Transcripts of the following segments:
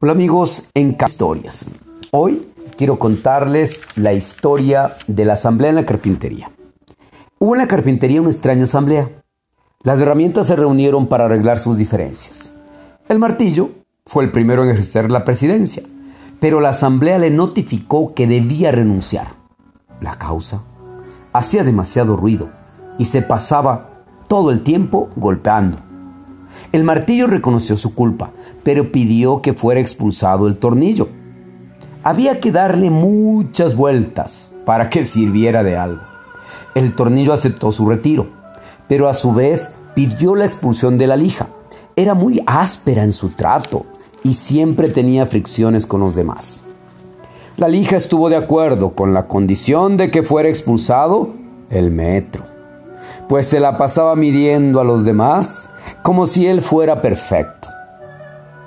Hola amigos en Historias. Hoy quiero contarles la historia de la asamblea en la carpintería. Hubo en la carpintería una extraña asamblea. Las herramientas se reunieron para arreglar sus diferencias. El martillo fue el primero en ejercer la presidencia, pero la asamblea le notificó que debía renunciar. La causa hacía demasiado ruido y se pasaba todo el tiempo golpeando. El martillo reconoció su culpa, pero pidió que fuera expulsado el tornillo. Había que darle muchas vueltas para que sirviera de algo. El tornillo aceptó su retiro, pero a su vez pidió la expulsión de la lija. Era muy áspera en su trato y siempre tenía fricciones con los demás. La lija estuvo de acuerdo con la condición de que fuera expulsado el metro pues se la pasaba midiendo a los demás como si él fuera perfecto.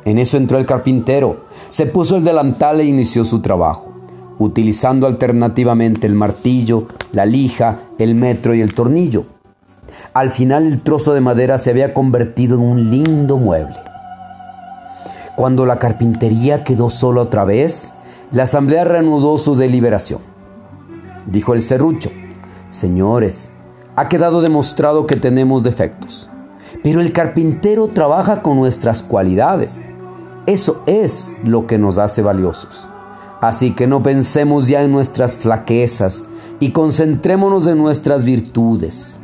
En eso entró el carpintero, se puso el delantal e inició su trabajo, utilizando alternativamente el martillo, la lija, el metro y el tornillo. Al final el trozo de madera se había convertido en un lindo mueble. Cuando la carpintería quedó sola otra vez, la asamblea reanudó su deliberación. Dijo el serrucho, señores, ha quedado demostrado que tenemos defectos, pero el carpintero trabaja con nuestras cualidades. Eso es lo que nos hace valiosos. Así que no pensemos ya en nuestras flaquezas y concentrémonos en nuestras virtudes.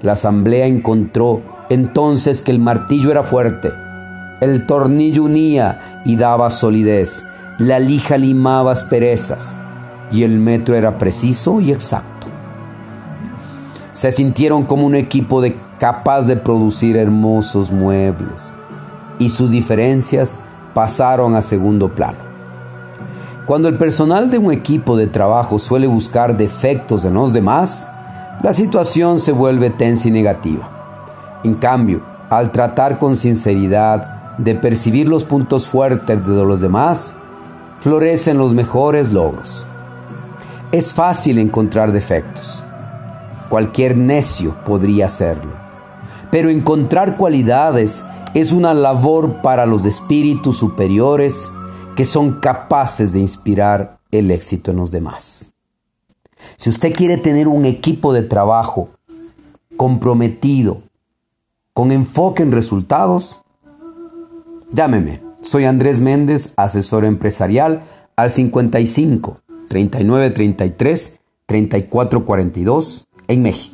La asamblea encontró entonces que el martillo era fuerte, el tornillo unía y daba solidez, la lija limaba asperezas y el metro era preciso y exacto se sintieron como un equipo de, capaz de producir hermosos muebles y sus diferencias pasaron a segundo plano. Cuando el personal de un equipo de trabajo suele buscar defectos en los demás, la situación se vuelve tensa y negativa. En cambio, al tratar con sinceridad de percibir los puntos fuertes de los demás, florecen los mejores logros. Es fácil encontrar defectos Cualquier necio podría hacerlo. Pero encontrar cualidades es una labor para los espíritus superiores que son capaces de inspirar el éxito en los demás. Si usted quiere tener un equipo de trabajo comprometido, con enfoque en resultados, llámeme. Soy Andrés Méndez, asesor empresarial al 55 39 33 34 42 en México.